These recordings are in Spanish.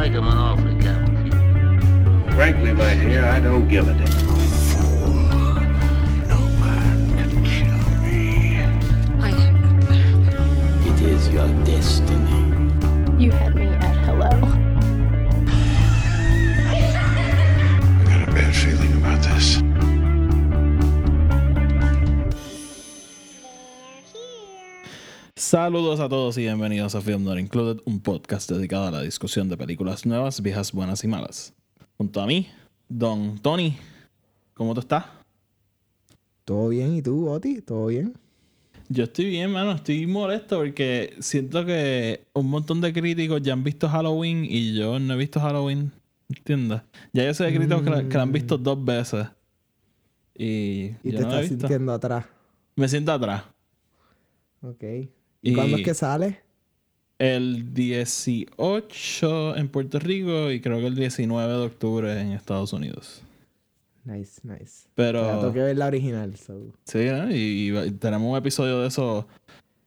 make him an offer. Frankly, my dear, I don't give a damn. Saludos a todos y bienvenidos a Film Not Included, un podcast dedicado a la discusión de películas nuevas, viejas, buenas y malas. Junto a mí, Don Tony. ¿Cómo tú estás? ¿Todo bien? ¿Y tú, Oti? ¿Todo bien? Yo estoy bien, mano. Estoy molesto porque siento que un montón de críticos ya han visto Halloween y yo no he visto Halloween. ¿Entiendes? Ya yo sé de críticos que, la, que la han visto dos veces. Y, Y yo te no la he estás visto. sintiendo atrás. Me siento atrás. Ok. Y- ¿Y cuándo es que sale? El 18 en Puerto Rico y creo que el 19 de octubre en Estados Unidos. Nice, nice. Pero Ya, tengo que ver la original. so. sí, ¿no? y, y tenemos un episodio de eso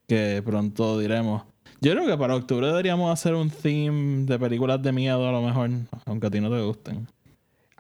que pronto diremos. Yo creo que para octubre deberíamos hacer un theme de películas de miedo a lo mejor, aunque a ti no te gusten.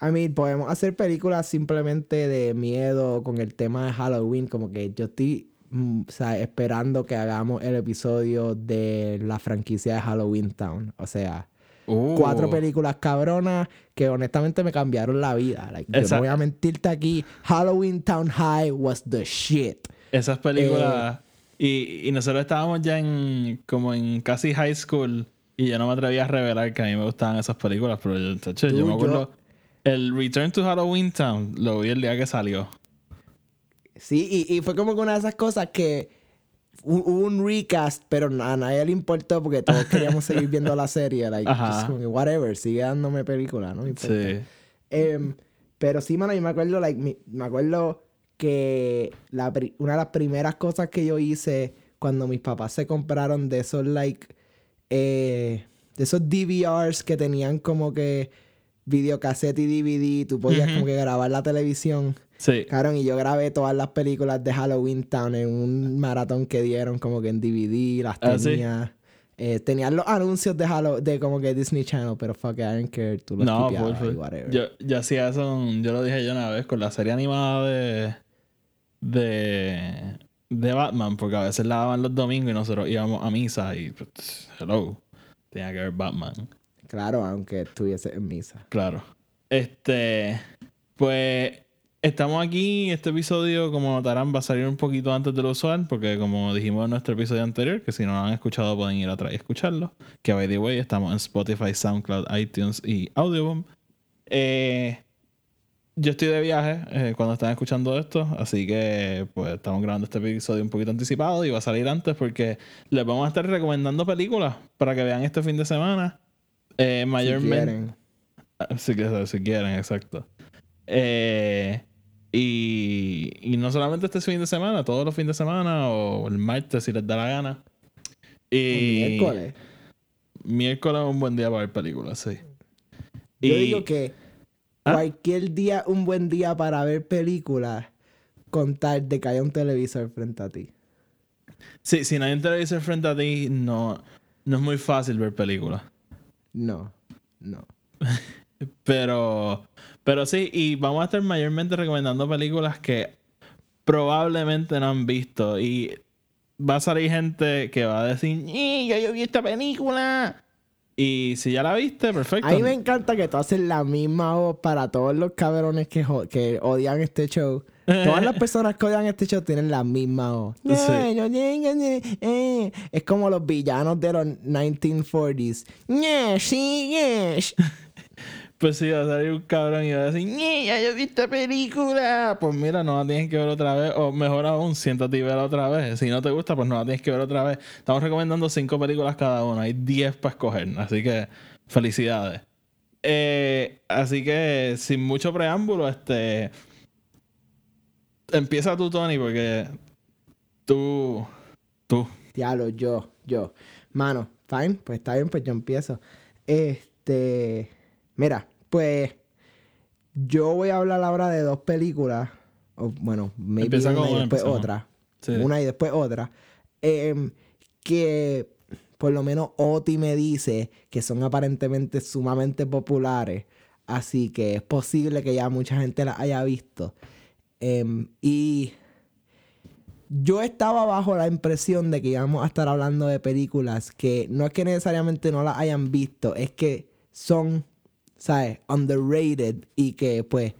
I mean, podemos hacer películas simplemente de miedo con el tema de Halloween. Como que yo estoy o sea, esperando que hagamos el episodio de la franquicia de Halloween Town. O sea, Uh, cuatro películas cabronas que honestamente me cambiaron la vida. Like, yo no voy a mentirte aquí. Halloween Town High was the shit. Esas Eh, películas. y, y nosotros estábamos ya en como en casi high school y yo no me atrevía a revelar que a mí me gustaban esas películas, pero yo, yo me yo- acuerdo. El Return to Halloween Town lo vi el día que salió. Sí, y, y fue como que una de esas cosas que hu- hubo un recast, pero a nadie le importó porque todos queríamos seguir viendo la serie. Like, Ajá. just como que whatever, sigue dándome película, no me importa. Sí. Em, pero sí, mano, yo me acuerdo, like, mi- me acuerdo que la una de las primeras cosas que yo hice cuando mis papás se compraron de esos, like, eh, de esos DVRs que tenían como que videocassette y DVD, tú podías como que grabar la televisión. Sí. Cabrón, y yo grabé todas las películas de Halloween Town en un maratón que dieron como que en DVD, las Ah, ¿sí? tenía. Eh, tenían los anuncios de Hallow de como que Disney Channel, pero fuck it, I don't care, tú los No, por whatever. Yo, yo hacía eso, yo lo dije yo una vez con la serie animada de, de, de Batman, porque a veces la daban los domingos y nosotros íbamos a misa y, pues, hello, tenía que ver Batman. Claro, aunque estuviese en misa. Claro. Este, pues estamos aquí. Este episodio, como notarán, va a salir un poquito antes de lo usual, porque como dijimos en nuestro episodio anterior, que si no lo han escuchado pueden ir atrás y escucharlo. Que by the way, estamos en Spotify, SoundCloud, iTunes y Audioboom. Eh, yo estoy de viaje eh, cuando están escuchando esto, así que pues estamos grabando este episodio un poquito anticipado y va a salir antes porque les vamos a estar recomendando películas para que vean este fin de semana. Eh, Si mayormente. quieren. Si, que- si quieren, exacto. Eh, y, y no solamente este fin de semana, todos los fines de semana o el martes si les da la gana. Y Miércoles. miércoles es un buen día para ver películas, sí. Yo Y- digo que ¿Ah? cualquier día, un buen día para ver películas, con tal de que haya un televisor frente a ti. Sí, si no hay un televisor frente a ti, no, no es muy fácil ver películas. No, no. Pero, pero sí, y vamos a estar mayormente recomendando películas que probablemente no han visto. Y va a salir gente que va a decir, "Y, ya yo vi esta película. Y si ya la viste, perfecto. A mí me encanta que tú haces la misma voz para todos los cabrones que, que odian este show. Todas las personas que odian este show tienen la misma voz. Sí. Yo- eh. Es como los villanos de los 1940s. Pues sí, va a salir un cabrón y va a decir, "Ñe, ya yo vi esta película. Pues mira, no la tienes que ver otra vez. O mejor aún, siéntate y verla otra vez. Si no te gusta, pues no la tienes que ver otra vez. Estamos recomendando cinco películas cada una. Hay 10 para escoger. Así que felicidades. Eh, así que sin mucho preámbulo, este. Empieza tú, Tony, porque tú. Tú. Diablo, yo, yo. Mano, fine, pues está bien, pues yo empiezo. Este. Mira, pues. Yo voy a hablar ahora de dos películas. O, bueno, maybe Empieza una con y una, después empezamos. otra. Sí. Una y después otra. que por lo menos Oti me dice que son aparentemente sumamente populares. Así que es posible que ya mucha gente las haya visto. Em, y yo estaba bajo la impresión de que íbamos a estar hablando de películas que no es que necesariamente no las hayan visto, es que son, ¿sabes? Underrated y que pues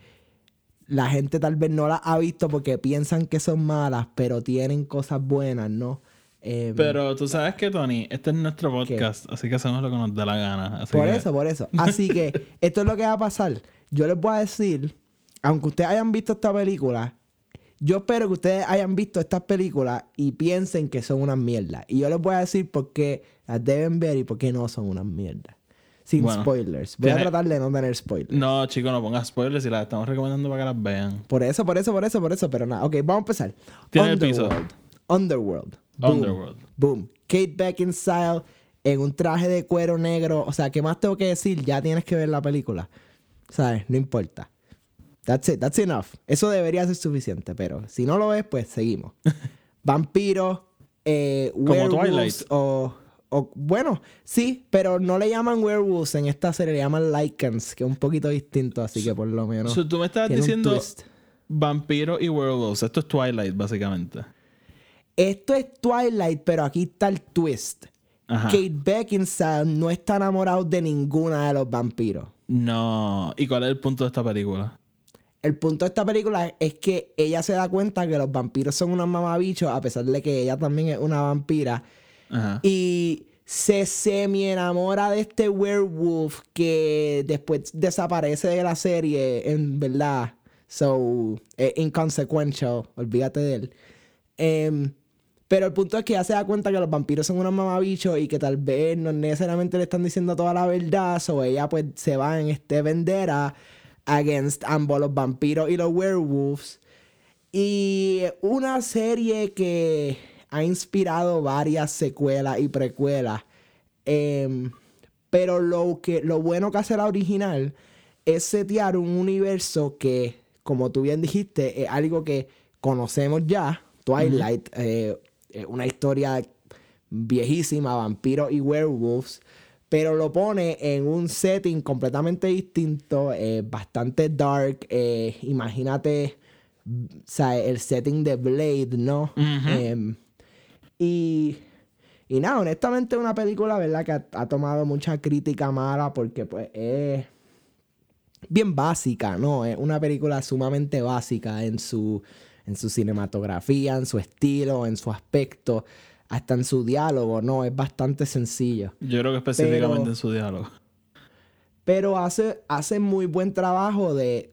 la gente tal vez no las ha visto porque piensan que son malas, pero tienen cosas buenas, ¿no? Em, Pero tú sabes que, Tony, este es nuestro podcast, así que hacemos lo que nos dé la gana. así por que- eso, por eso. Así que esto es lo que va a pasar. Yo les voy a decir, aunque ustedes hayan visto esta película, yo espero que ustedes hayan visto estas películas y piensen que son unas mierdas. Y yo les voy a decir por qué las deben ver y por qué no son unas mierdas. Sin Bueno, spoilers. Voy a tratar de no tener spoilers. No, chicos, no pongas spoilers y las estamos recomendando para que las vean. Por eso, por eso, por eso, por eso. Pero nada. Ok, vamos a empezar. Tiene el piso. Underworld. Underworld. Boom. Underworld. Boom. Kate Beckinsale en un traje de cuero negro. O sea, ¿qué más tengo que decir? Ya tienes que ver la película. ¿Sabes? No importa. That's it. That's enough. Eso debería ser suficiente. Pero si no lo ves, pues seguimos. Vampiros, eh, werewolves Twilight. o, o- Bueno, sí, pero no le llaman werewolves en esta serie. Le llaman lycans, que es un poquito distinto. Así que por lo menos... So, tú me un diciendo twist. vampiro y werewolves. Esto es Twilight, básicamente. Esto es Twilight, pero aquí está el twist. Ajá. Kate Beckinsale no está enamorado de ninguna de los vampiros. No. ¿Y cuál es el punto de esta película? El punto de esta película es que ella se da cuenta que los vampiros son unos mamabichos, a pesar de que ella también es una vampira. Ajá. Y se semi enamora de este werewolf que después desaparece de la serie, en verdad. So, es inconsequential, olvídate de él. Em, pero el punto es que ella se da cuenta que los vampiros son unos mamabichos y que tal vez no necesariamente le están diciendo toda la verdad. So ella pues se va en este vendera against ambos los vampiros y los werewolves. Y una serie que ha inspirado varias secuelas y precuelas. Em, pero lo, que, lo bueno que hace la original es setear un universo que, como tú bien dijiste, es algo que conocemos ya. Twilight, eh, eh, una historia viejísima, vampiros y werewolves. Pero lo pone en un setting completamente distinto, eh, bastante dark. eh, imagínate o sea, el setting de Blade, ¿no? Y, y nada, honestamente es una película, ¿verdad? Que ha, ha tomado mucha crítica mala porque pues es bien básica, ¿no? Es una película sumamente básica en su, en su cinematografía, en su estilo, en su aspecto, hasta en su diálogo, ¿no? Es bastante sencillo. Yo creo que específicamente Pero- en su diálogo. Pero hace, hace muy buen trabajo de.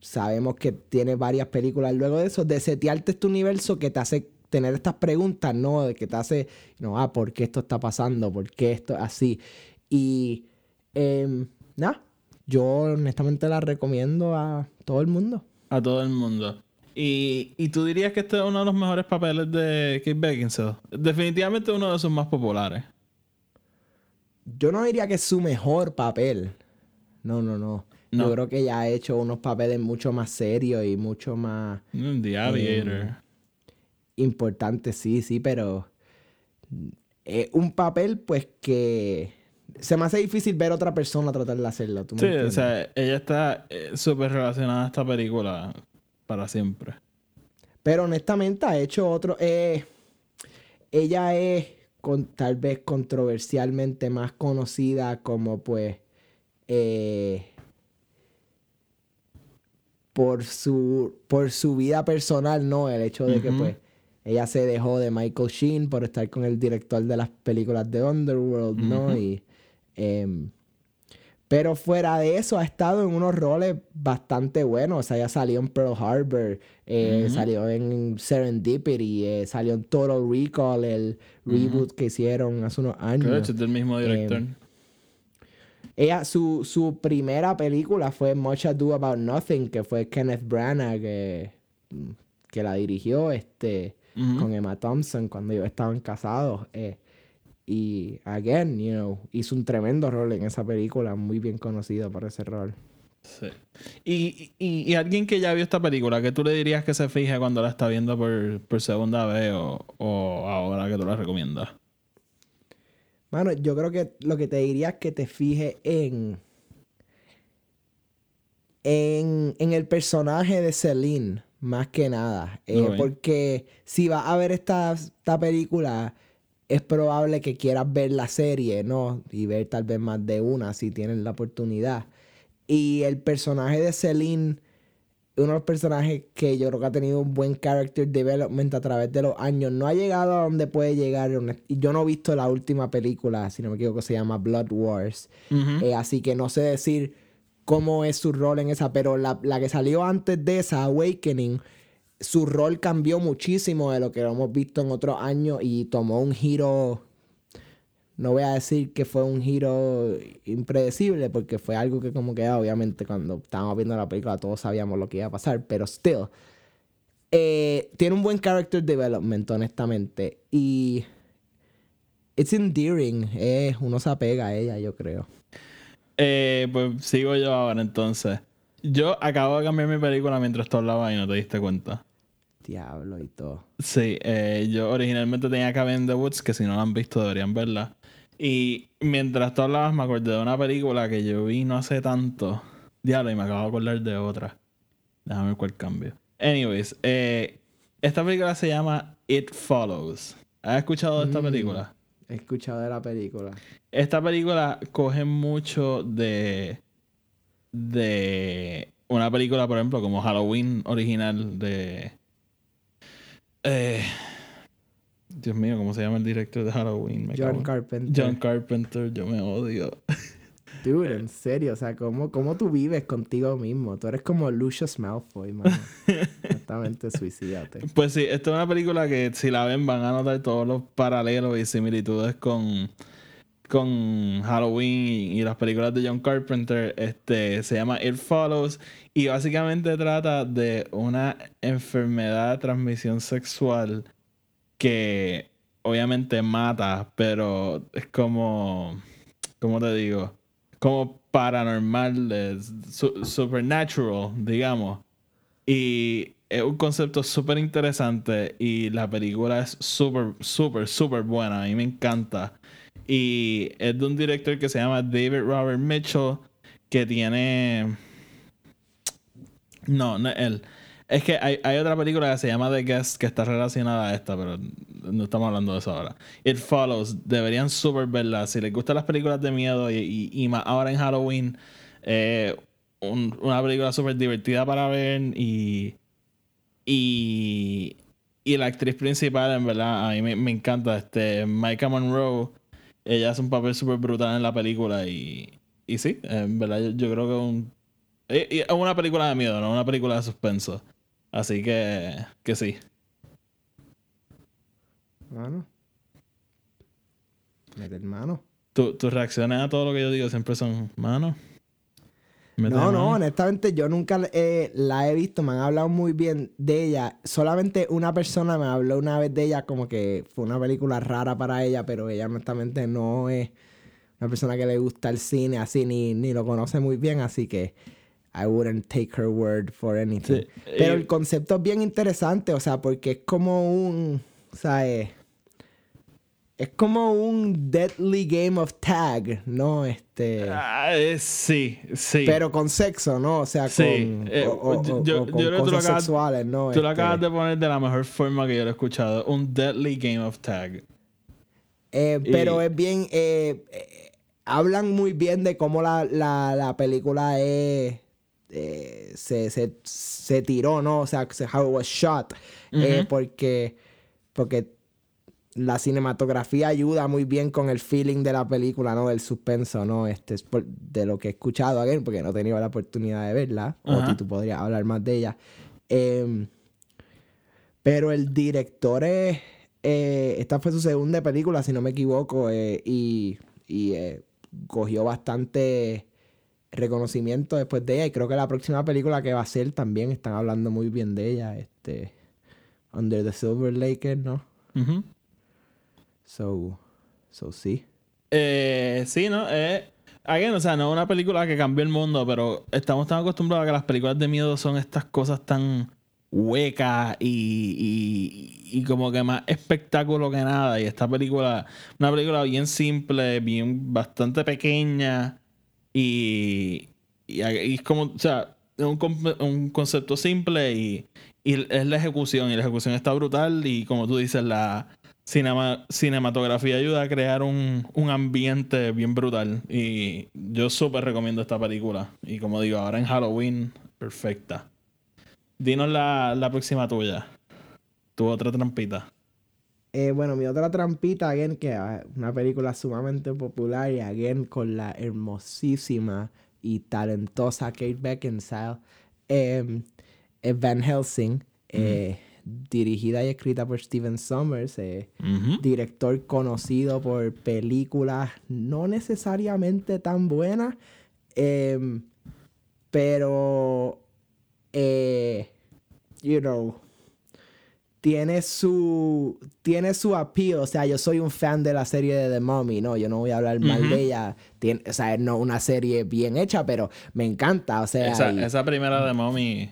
Sabemos que tiene varias películas luego de eso, de setearte este universo que te hace tener estas preguntas, ¿no? De que te hace, no, ah, ¿por qué esto está pasando? ¿Por qué esto es así? Y, em, nada, yo honestamente la recomiendo a todo el mundo. A todo el mundo. Y, y tú dirías que este es uno de los mejores papeles de Kate Beckinsale. Definitivamente uno de sus más populares. Yo no diría que es su mejor papel. No, no, no. No. Yo creo que ella ha hecho unos papeles mucho más serios y mucho más The Aviator. Importantes, sí, sí, pero es un papel pues que se me hace difícil ver a otra persona tratar de hacerlo. ¿tú me sí, o sea, ella está eh, súper relacionada a esta película para siempre. Pero honestamente ha hecho otro. eh, ella es con, tal vez controversialmente más conocida como pues eh, por su por su vida personal, ¿no? El hecho de que pues ella se dejó de Michael Sheen por estar con el director de las películas de Underworld, ¿no? Y em, pero fuera de eso, ha estado en unos roles bastante buenos. O sea, ya salió en Pearl Harbor, eh, salió en Serendipity, eh, salió en Total Recall, el reboot que hicieron hace unos Que años. de hecho es del mismo director. Em, Ella, su, su primera película fue Much Ado About Nothing, que fue Kenneth Branagh, que, que la dirigió este, Con Emma Thompson cuando ellos estaban casados. eh, y, again, you know, hizo un tremendo rol en esa película, muy bien conocido por ese rol. Sí. Y, y, y alguien que ya vio esta película, ¿qué tú le dirías que se fije cuando la está viendo por, por segunda vez o, o ahora que tú la recomiendas? Mano, yo creo que lo que te diría es que te fijes en. En, en el personaje de Celine, más que nada. Eh. Porque si vas a ver esta, esta película, es probable que quieras ver la serie, ¿no? Y ver tal vez más de una si tienes la oportunidad. Y el personaje de Celine, uno de los personajes que yo creo que ha tenido un buen character development a través de los años, no ha llegado a donde puede llegar. Y yo no he visto la última película, si no me equivoco, se llama Blood Wars. Eh, así que no sé decir cómo es su rol en esa, pero la, la que salió antes de esa, Awakening, su rol cambió muchísimo de lo que lo hemos visto en otros años y tomó un giro. No voy a decir que fue un giro impredecible, porque fue algo que como que obviamente cuando estábamos viendo la película todos sabíamos lo que iba a pasar, pero still. eh, tiene un buen character development, honestamente. Y it's endearing. eh, uno se apega a ella, yo creo. Eh, pues sigo yo ahora entonces. Yo acabo de cambiar mi película mientras tú hablabas y no te diste cuenta. Diablo y todo. Sí, eh, yo originalmente tenía Cabin in the Woods, que si no la han visto deberían verla. Y mientras tú hablabas me acordé de una película que yo vi no hace tanto. Diablo, y me acabo de acordar de otra. Déjame ver cuál cambio. Anyways, eh, esta película se llama It Follows. ¿Has escuchado de esta Mm. película? He escuchado de la película. Esta película coge mucho de. de una película, por ejemplo, como Halloween original de. eh, Dios mío, ¿cómo se llama el director de Halloween? Me John cago. Carpenter. John Carpenter, yo me odio. Dude, en serio, o sea, ¿cómo, ¿cómo tú vives contigo mismo? Tú eres como Lucius Malfoy, mano. Honestamente, suicídate. Pues sí, esta es una película que si la ven van a notar todos los paralelos y similitudes con, con Halloween y, las películas de John Carpenter. Este se llama It Follows y básicamente trata de una enfermedad de transmisión sexual que obviamente mata, pero es como, ¿cómo te digo? Como paranormal, supernatural, digamos. Y es un concepto súper interesante y la película es súper, súper, súper buena. A mí me encanta. Y es de un director que se llama David Robert Mitchell, que tiene... No, no él. Es que hay, hay otra película que se llama The Guest que está relacionada a esta, pero no estamos hablando de eso ahora. It Follows. Deberían súper verla. Si les gustan las películas de miedo y, y- más ahora en Halloween, eh, un- una película súper divertida para ver y, y, y la actriz principal, en verdad, a mí me, me encanta. Este, Micah Monroe. Ella hace un papel súper brutal en la película y, y sí, en verdad yo, yo creo que es un, es una película de miedo, no una película de suspenso. Así que, que sí. Mano. Mete. Tu- tus reacciones a todo lo que yo digo siempre son, mano. No, no, mano". honestamente yo nunca eh, la he visto, me han hablado muy bien de ella. Solamente una persona me habló una vez de ella como que fue una película rara para ella, pero ella honestamente no es una persona que le gusta el cine así, ni, ni lo conoce muy bien, así que I wouldn't take her word for anything. Sí, Pero el concepto es bien interesante, o sea, porque es como un, o sea, eh, es como un deadly game of tag, ¿no? Este... Ah, eh, sí, sí. Pero con sexo, ¿no? O sea, Sí, con, eh, o- o- yo- o- yo- o yo con creo que tú lo cosas acabas- sexuales, ¿no? Tú lo Este, acabas de poner de la mejor forma que yo lo he escuchado. Un Deadly Game of Tag. eh, pero y- es bien... eh, hablan muy bien de cómo la, la, la película es... se, se, se tiró, ¿no? O sea, se- how it was shot. Porque... Porque la cinematografía ayuda muy bien con el feeling de la película, ¿no? Del suspenso, ¿no? Este es por- de lo que he escuchado again, porque no he tenido la oportunidad de verla. O Ajá. ti, tú podrías hablar más de ella. Em, pero el director es. eh, esta fue su segunda película, si no me equivoco. eh, y y eh, cogió bastante reconocimiento después de ella. Y creo que la próxima película que va a hacer también están hablando muy bien de ella. Este. Under the Silver Lake, ¿no? Ujú. So. So sí. Eh, sí, ¿no? Eh, again, o sea, no es una película que cambió el mundo, pero estamos tan acostumbrados a que las películas de miedo son estas cosas tan hueca y, y, como que más espectáculo que nada. Y esta película, una película bien simple, bien bastante pequeña y, y, es como, o sea, es un, un concepto simple y, y es la ejecución. Y la ejecución está brutal y como tú dices, la cinema- cinematografía ayuda a crear un, un ambiente bien brutal. Y yo súper recomiendo esta película. Y como digo, ahora en Halloween, perfecta. Dinos la, la próxima tuya. Tu otra trampita. Eh, bueno, mi otra trampita, again, que es una película sumamente popular y again con la hermosísima y talentosa Kate Beckinsale, eh, Van Helsing, eh, dirigida y escrita por Steven Sommers, eh, director conocido por películas no necesariamente tan buenas, em, pero, eh, you know, tiene su, tiene su appeal. O sea, yo soy un fan de la serie de The Mummy, ¿no? Yo no voy a hablar mal de ella. Tiene, o sea, no una serie bien hecha, pero me encanta. O sea, Esa, y- esa primera de Mommy.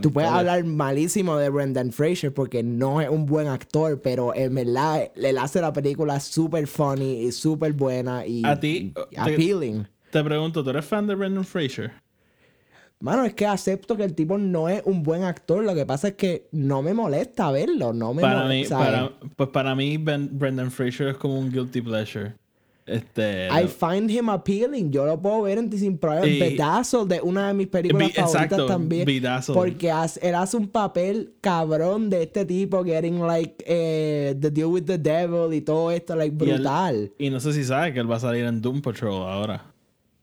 Tú puedes hablar malísimo de Brendan Fraser porque no es un buen actor, pero en verdad él hace la película súper funny y súper buena y, A ti, y te- appealing. Te pregunto, ¿tú eres fan de Brendan Fraser? Mano, es que acepto que el tipo no es un buen actor. Lo que pasa es que no me molesta verlo. No me Para mol- mí, para, pues para mí Ben- Brendan Fraser es como un guilty pleasure. Este. I find him appealing. Yo lo puedo ver en sin problema. Y- Bedazzle de una de mis películas Be- favoritas exacto, también. Porque hace- él hace un papel cabrón de este tipo getting like eh, the deal with the devil y todo esto like y él- brutal. Y, no sé si sabes que él va a salir en Doom Patrol ahora.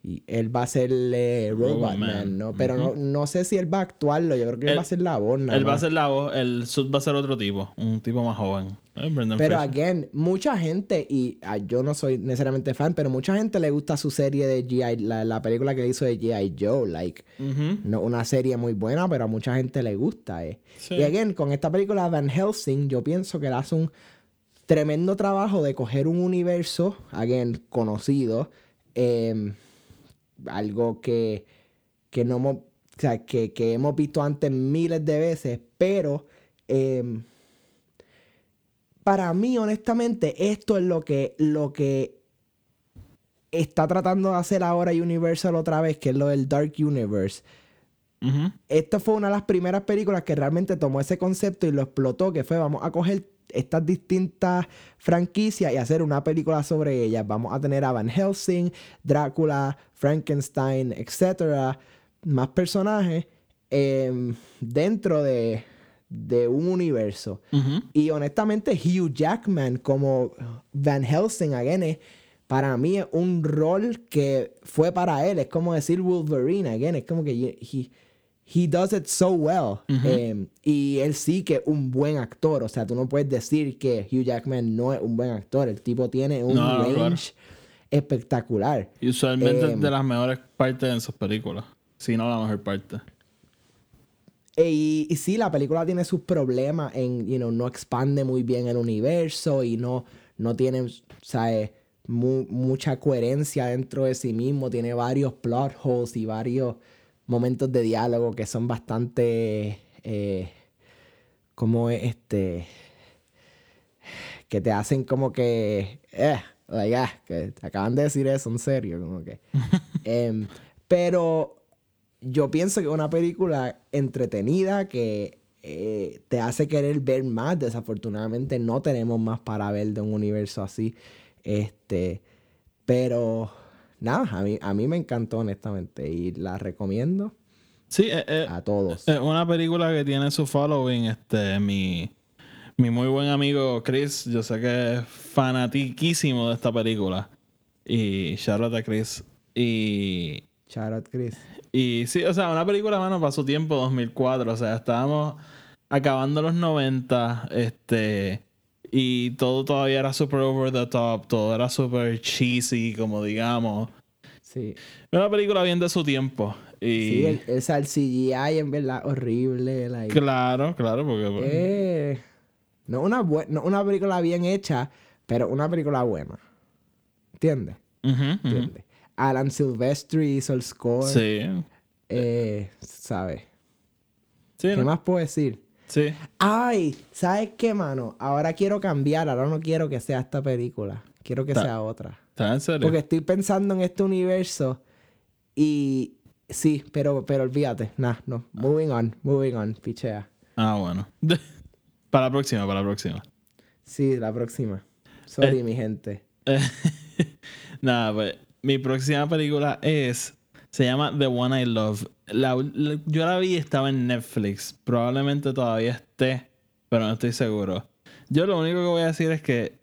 Y él va a ser eh, Man. ¿no? Pero no, no sé si él va a actuarlo. Yo creo que él, Él- va a ser la voz. Él va a ser la voz, el suit va a ser otro tipo, un tipo más joven. Eh, Pero again, mucha gente, y ah, yo no soy necesariamente fan, pero mucha gente le gusta su serie de G.I. La, la película que hizo de G.I. Joe, like. No una serie muy buena, pero a mucha gente le gusta. Eh. Sí. Y again, con esta película Van Helsing, yo pienso que él hace un tremendo trabajo de coger un universo, again, conocido, em, algo que, que no hemos, o sea, que, que hemos visto antes miles de veces, pero em, para mí, honestamente, esto es lo que, lo que está tratando de hacer ahora Universal otra vez, que es lo del Dark Universe. Esta fue una de las primeras películas que realmente tomó ese concepto y lo explotó, que fue vamos a coger estas distintas franquicias y hacer una película sobre ellas. Vamos a tener a Van Helsing, Drácula, Frankenstein, etcétera, más personajes em, dentro de, de un universo. Y honestamente, Hugh Jackman como Van Helsing, again, para mí es un rol que fue para él. Es como decir Wolverine, again. Es como que he, he does it so well. Eh, y él sí que es un buen actor. O sea, tú no puedes decir que Hugh Jackman no es un buen actor. El tipo tiene un No, range claro. espectacular. Y usualmente es Em, de las mejores partes en sus películas. Si no la mejor parte. E- Y, y sí, la película tiene sus problemas en, you know, no expande muy bien el universo y no, no tiene, ¿sabes? Mu- mucha coherencia dentro de sí mismo. Tiene varios plot holes y varios momentos de diálogo que son bastante, eh, como es este, que te hacen como que, eh, like, ah, que te acaban de decir eso en serio, como que. Em, pero yo pienso que es una película entretenida que eh, te hace querer ver más. Desafortunadamente no tenemos más para ver de un universo así. Este, pero nada, a mí, a mí me encantó honestamente y la recomiendo Sí, eh, eh, a todos. es una película que tiene su following. Este, mi, mi muy buen amigo Chris, yo sé que es fanatiquísimo de esta película. Y a Chris. Y out, Chris. Y sí, o sea, una película, mano, para su tiempo, 2004. O sea, estábamos acabando los 90, este... Y todo todavía era super over the top, todo era super cheesy, como digamos. Sí. Una película bien de su tiempo. Y Sí, el, o sea, el CGI en verdad horrible. like, claro, claro, porque... pues, eh, no, una no una película bien hecha, pero una película buena. ¿Entiendes? ujú. ¿Entiendes? Alan Silvestri hizo el score. Sí. Eh, ¿Sabes? Sí, ¿Qué ¿no? más puedo decir? Sí. Ay, ¿sabes qué, mano? Ahora quiero cambiar. Ahora no quiero que sea esta película. Quiero que Ta- sea otra. ¿Estás en serio? Porque estoy pensando en este universo y sí, pero, pero olvídate. Nah, no. Moving on, moving on, pichea. Ah, bueno. para la próxima, para la próxima. Sí, la próxima. Sorry, Eh. mi gente. Nada, pues mi próxima película es. Se llama The One I Love. La- yo la vi estaba en Netflix. Probablemente todavía esté, pero no estoy seguro. Yo lo único que voy a decir es que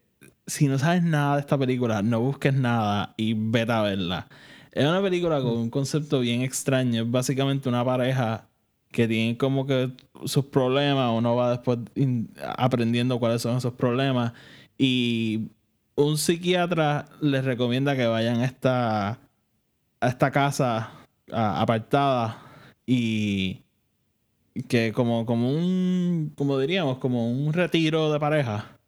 si no sabes nada de esta película, no busques nada y vete a verla. Es una película con un concepto bien extraño. Es básicamente una pareja que tiene como que sus problemas. Uno va después aprendiendo cuáles son esos problemas. Y un psiquiatra les recomienda que vayan a esta, a esta casa apartada y que como, como un, como diríamos, como un retiro de pareja.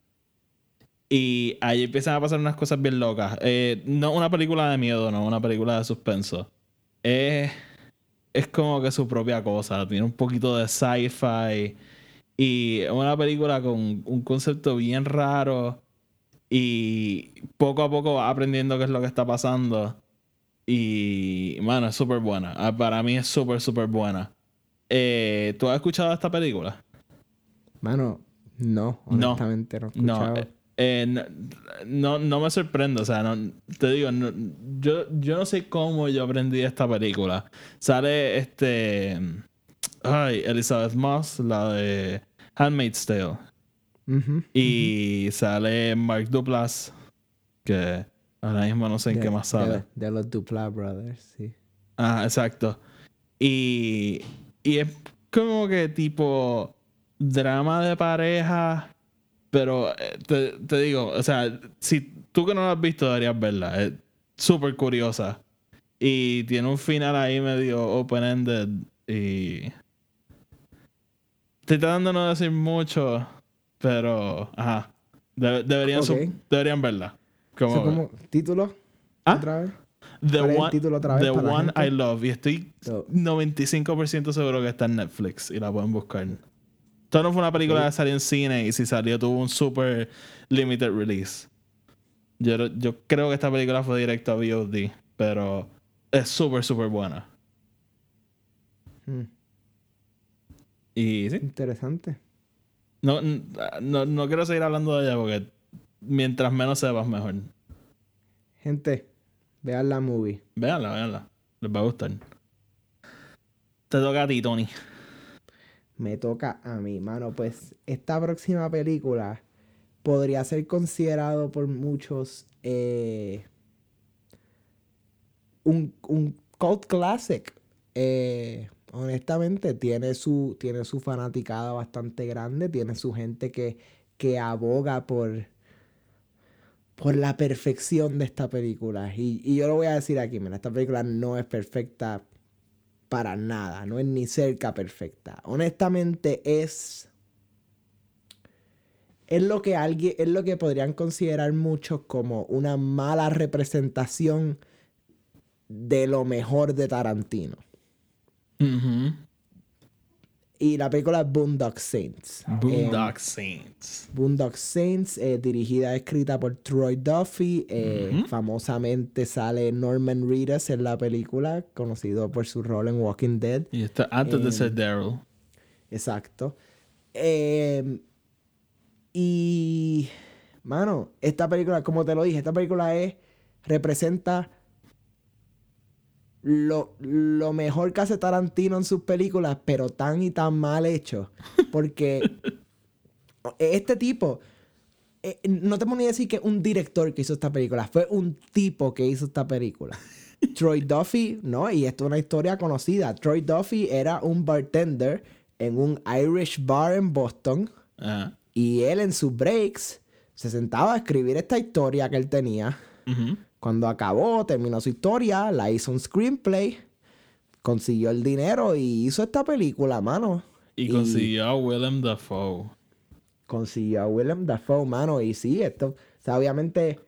Y ahí empiezan a pasar unas cosas bien locas. Eh, no una película de miedo, no, una película de suspenso. Es, es como que su propia cosa. Tiene un poquito de sci-fi. Y es una película con un concepto bien raro. Y poco a poco va aprendiendo qué es lo que está pasando. Y, mano, es súper buena. Ah, Para mí es súper, súper buena. Eh, ¿Tú has escuchado esta película? Mano, no, No. honestamente no, he No, escuchado. eh, eh, no, no, no me sorprende. O sea, no, te digo, no- yo, yo no sé cómo yo aprendí esta película. Sale este. Ay, Elizabeth Moss, la de Handmaid's Tale. Ujú. Y sale Mark Duplass, que ahora mismo no sé en qué más sale. De, los Dupla Brothers, sí. Ah, exacto. Y, y es como que tipo drama de pareja, pero eh, te, te digo, o sea, si tú que no la has visto deberías verla. Es súper curiosa. Y tiene un final ahí medio open-ended y... Estoy tratando de no decir mucho, pero... Ajá. De- deberían, deberían verla. Como. ¿Título? ¿Ah? ¿Otra vez? The ¿Cuál es el One, título otra vez The One? I Love. Y estoy So, 95% seguro que está en Netflix y la pueden buscar. Esto no fue una película que salió en cine y si salió tuvo un super limited release. Yo, yo creo que esta película fue directo a VOD, pero es súper, súper buena. hmm, Y sí, interesante. no, no, no quiero seguir hablando de ella porque mientras menos sepas, mejor. Gente, vean la movie. Véanla, véanla. Les va a gustar. Te toca a ti, Tony. Me toca a mí, mano. Pues esta próxima película podría ser considerado por muchos eh, un, un cult classic. Eh, honestamente, tiene su, tiene su fanaticada bastante grande. Tiene su gente que, que aboga por, por la perfección de esta película. Y, y yo lo voy a decir aquí, mira, esta película no es perfecta para nada, no es ni cerca perfecta. Honestamente es es lo que alguien es lo que podrían considerar muchos como una mala representación de lo mejor de Tarantino. Ujú. Y la película es Boondock Saints. Boondock Saints. Boondock Saints, eh, dirigida y escrita por Troy Duffy. eh, Famosamente sale Norman Reedus en la película, conocido por su rol en Walking Dead. Y está antes de Eh, ser Daryl. Exacto. Eh, y, mano, esta película, como te lo dije, esta película es, representa lo, lo mejor que hace Tarantino en sus películas, pero tan y tan mal hecho. Porque este tipo, eh, no te voy a decir que un director que hizo esta película, fue un tipo que hizo esta película. Troy Duffy, ¿no? Y esto es una historia conocida. Troy Duffy era un bartender en un Irish bar en Boston. Y él en sus breaks se sentaba a escribir esta historia que él tenía. Ujú. Cuando acabó, terminó su historia, la hizo un screenplay, consiguió el dinero y hizo esta película, mano. Y consiguió a Willem Dafoe. consiguió a Willem Dafoe, mano. Y sí, esto, o sea, obviamente,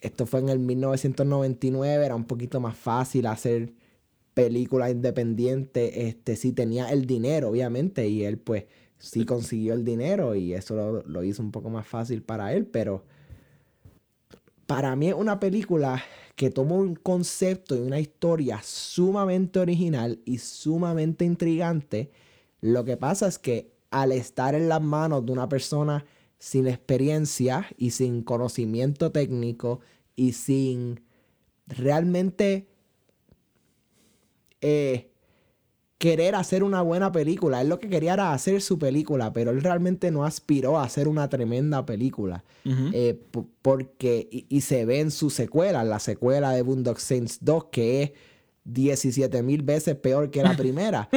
esto fue en el 1999, era un poquito más fácil hacer películas independientes, este, si tenía el dinero, obviamente, y él, pues, sí consiguió el dinero y eso lo, lo hizo un poco más fácil para él, pero para mí es una película que toma un concepto y una historia sumamente original y sumamente intrigante. Lo que pasa es que al estar en las manos de una persona sin experiencia y sin conocimiento técnico y sin realmente eh, querer hacer una buena película. Él lo que quería era hacer su película, pero él realmente no aspiró a hacer una tremenda película. Eh, porque, y, y se ve en su secuela, la secuela de Boondock Saints 2, que es 17 mil veces peor que la primera.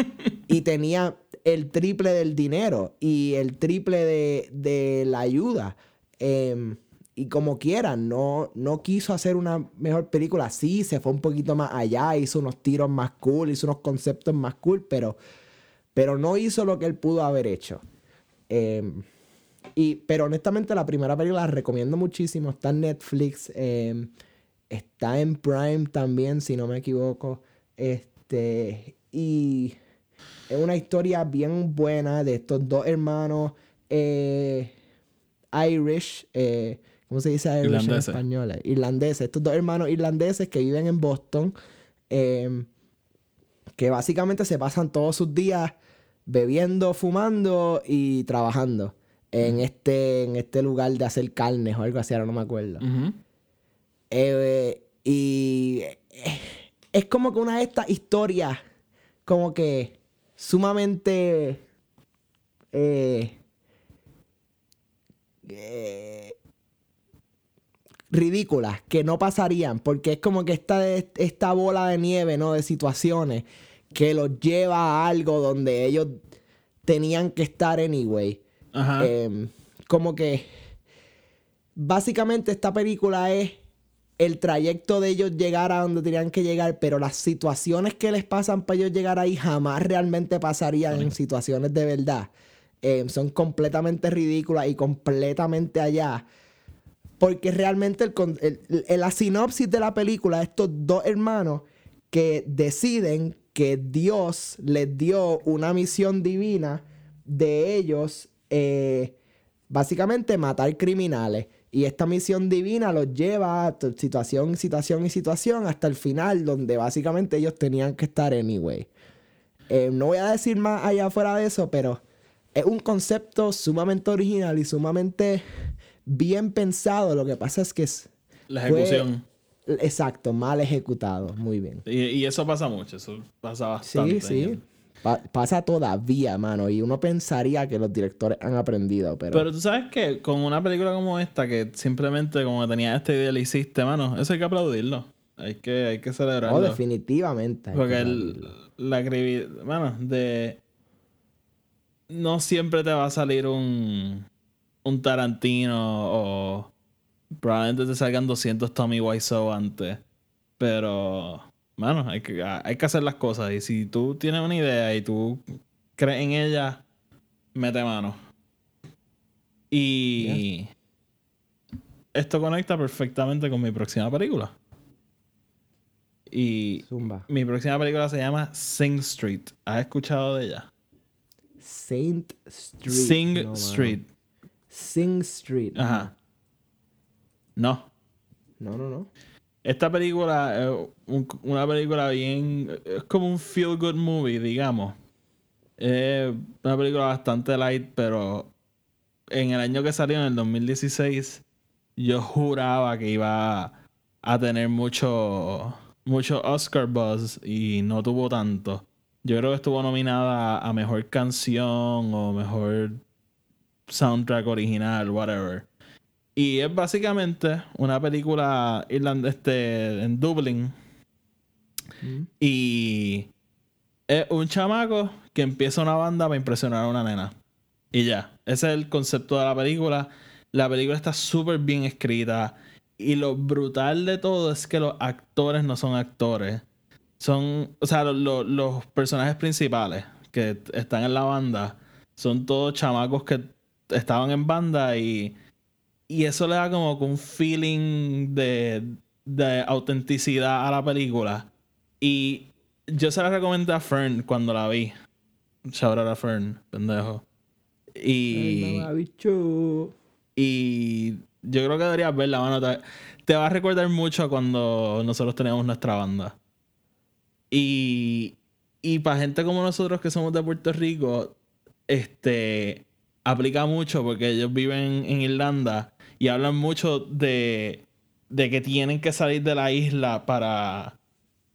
y tenía el triple del dinero y el triple de, de la ayuda. Em, y como quiera, no, no quiso hacer una mejor película. Sí, se fue un poquito más allá, hizo unos tiros más cool, hizo unos conceptos más cool, pero, pero no hizo lo que él pudo haber hecho. Em, y, pero honestamente, la primera película la recomiendo muchísimo. Está en Netflix, em, está en Prime también, si no me equivoco. Este, y es una historia bien buena de estos dos hermanos eh, Irish. ¿Cómo se dice Irish Irlandeses. en español? Eh, Irlandeses. Estos dos hermanos irlandeses que viven en Boston. eh, que básicamente se pasan todos sus días bebiendo, fumando y trabajando en este, en este lugar de hacer carnes o algo así, ahora no me acuerdo. Eh, y es como que una de estas historias, como que sumamente eh, eh, ridículas, que no pasarían, porque es como que esta, esta bola de nieve, ¿no? De situaciones que los lleva a algo donde ellos tenían que estar anyway. Ajá. Em, como que básicamente esta película es el trayecto de ellos llegar a donde tenían que llegar, pero las situaciones que les pasan para ellos llegar ahí jamás realmente pasarían en situaciones de verdad. Em, son completamente ridículas y completamente allá. Porque realmente el el- el- la sinopsis de la película, estos dos hermanos que deciden que Dios les dio una misión divina de ellos, eh, básicamente matar criminales. Y esta misión divina los lleva a situación, situación y situación hasta el final, donde básicamente ellos tenían que estar anyway. Eh, no voy a decir más allá afuera de eso, pero es un concepto sumamente original y sumamente bien pensado. Lo que pasa es que es La fue- ejecución. exacto, mal ejecutado. Muy bien. Y, y eso pasa mucho, eso pasa bastante. Sí, sí. Pa- pasa todavía, mano. Y uno pensaría que los directores han aprendido, pero. Pero tú sabes que con una película como esta, que simplemente como tenía esta idea la hiciste, mano, eso hay que aplaudirlo. Hay que, hay que celebrarlo. no, definitivamente. Porque el, la Bueno, de. No siempre te va a salir un. Un Tarantino o. Probablemente te salgan 200 Tommy Wiseau antes. Pero. Mano, hay que, hay que hacer las cosas. Y si tú tienes una idea y tú crees en ella, mete mano. Y. Esto conecta perfectamente con mi próxima película. Y Zumba. mi próxima película se llama Sing Street. ¿Has escuchado de ella? Saint Street. Sing No. Street. Sing Street. Ajá. No. No, no, no. Esta película es un- una película bien. Es como un feel good movie, digamos. Es una película bastante light, pero en el año que salió, en el 2016, yo juraba que iba a tener mucho, mucho Oscar buzz y no tuvo tanto. Yo creo que estuvo nominada a mejor canción o mejor soundtrack original, whatever. Y es básicamente una película irlandesa este, en Dublín. Mm. Y es un chamaco que empieza una banda para impresionar a una nena. Y ya. Ese es el concepto de la película. La película está súper bien escrita. Y lo brutal de todo es que los actores no son actores. Son, o sea, lo- lo- los personajes principales que están en la banda son todos chamacos que estaban en banda y, y eso le da como un feeling de, de autenticidad a la película. Y yo se la recomendé a Fern cuando la vi. Shout out a Fern, pendejo. Ay, Y, y yo creo que deberías verla, mano. Te, te va a recordar mucho cuando nosotros teníamos nuestra banda. Y, y para gente como nosotros que somos de Puerto Rico, este aplica mucho porque ellos viven en Irlanda y hablan mucho de, de que tienen que salir de la isla para,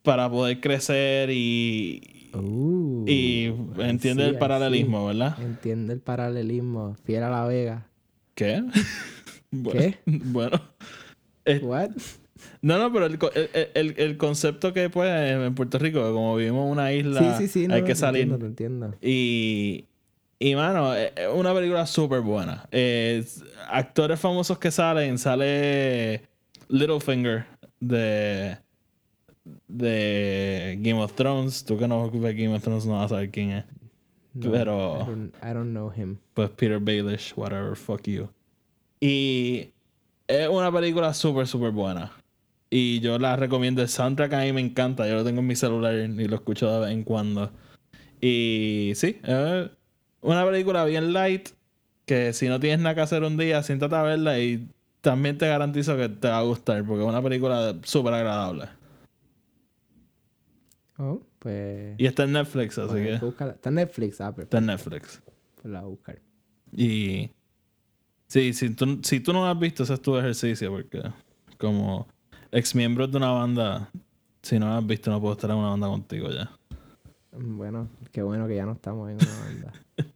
para poder crecer y, Uh, y entiende el paralelismo. ¿verdad? Entiende el paralelismo. Fiel a la Vega. ¿Qué? Bueno, ¿Qué? Bueno. Eh, What? No, no, pero el, el, el- el concepto que pues en Puerto Rico, como vivimos en una isla, sí, sí, sí. no, hay que salir. Entiendo, te entiendo. Y, y mano, es es una película súper buena. Es- actores famosos que salen, sale Littlefinger de, de Game of Thrones. Tú que no ves Game of Thrones no vas a saber quién es. No, Pero- I don't, I don't know him. Pues Peter Baelish, whatever, fuck you. Y es una película súper, súper buena. Y yo la recomiendo. El soundtrack a mí me encanta. Yo lo tengo en mi celular y lo escucho de vez en cuando. Y sí, es una película bien light. Que si no tienes nada que hacer un día, siéntate a verla y también te garantizo que te va a gustar. Porque es una película súper agradable. Oh, pues. Y está en Netflix, así bueno, que. Está en Netflix, ah, pero Está en Netflix. pues la voy a buscar. Y sí, si tú, si tú no has visto, ese es tu ejercicio, porque como ex miembro de una banda, si no has visto, no puedo estar en una banda contigo ya. Bueno, qué bueno que ya no estamos en una banda.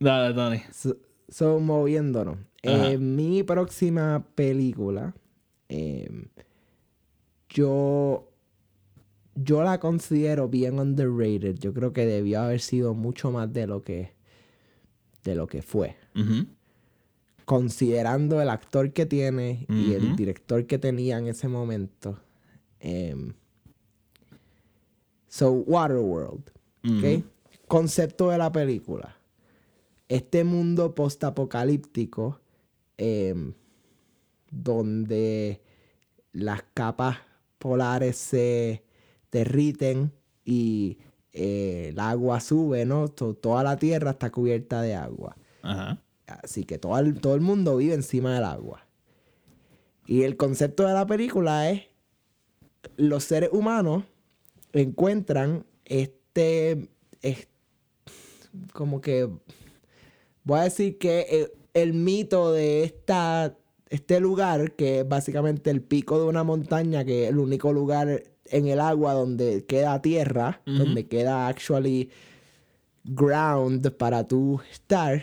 Dale, Tony. So, so, moviéndonos. Eh, mi próxima película, eh, yo, yo la considero bien underrated. Yo creo que debió haber sido mucho más de lo que, de lo que fue. Considerando el actor que tiene y el director que tenía en ese momento. Em, so, Waterworld. ¿ok? Ujú. Concepto de la película. Este mundo postapocalíptico em, donde las capas polares se derriten y eh, el agua sube, ¿no? To- toda la tierra está cubierta de agua. Ajá. Así que todo el, todo el mundo vive encima del agua. Y el concepto de la película es los seres humanos encuentran este, es- como que voy a decir que el, el mito de esta este lugar que es básicamente el pico de una montaña que es el único lugar en el agua donde queda tierra donde queda actually ground para tú estar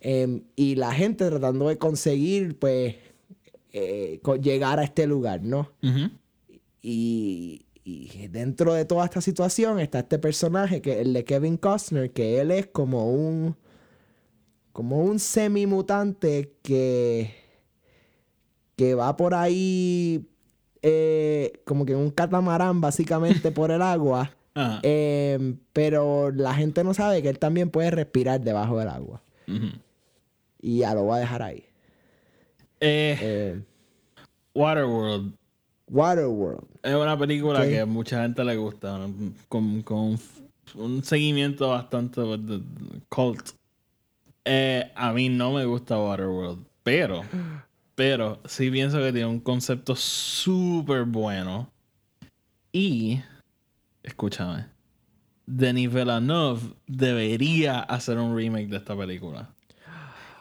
Em, y la gente tratando de conseguir pues eh, llegar a este lugar no y, y dentro de toda esta situación está este personaje que el de Kevin Costner, que él es como un como un semi-mutante que que va por ahí eh, como que en un catamarán básicamente por el agua, Ajá. em, pero la gente no sabe que él también puede respirar debajo del agua. Y ya lo voy a dejar ahí. Eh, Eh, Waterworld Waterworld. es una película que a mucha gente le gusta, ¿no? con, con un, seguimiento bastante pues, cult. Eh, a mí no me gusta Waterworld, pero, pero sí pienso que tiene un concepto súper bueno. Y, escúchame, Denis Villeneuve debería hacer un remake de esta película.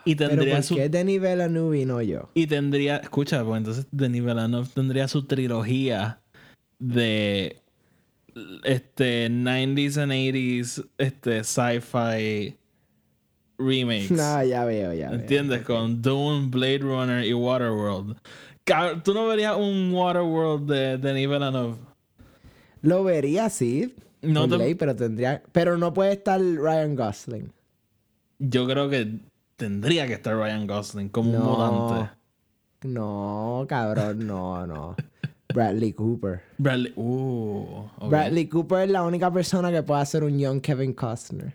Y Pero tendría ¿por su qué Denis Villeneuve y no yo? y tendría, escucha, pues entonces Denis Villeneuve tendría su trilogía de este 90s and 80s este sci-fi remakes. No, ya veo, ya veo. ¿Entiendes? Con Dune, Blade Runner y Waterworld. ¿Tú no verías un Waterworld de Denis Villeneuve? Lo vería sí. No te- pero tendría. Pero no puede estar Ryan Gosling. Yo creo que tendría que estar Ryan Gosling como un No. mutante. No, cabrón, no, no. Bradley Cooper. Bradley. Uh. Bradley Cooper es la única persona que puede hacer un young Kevin Costner.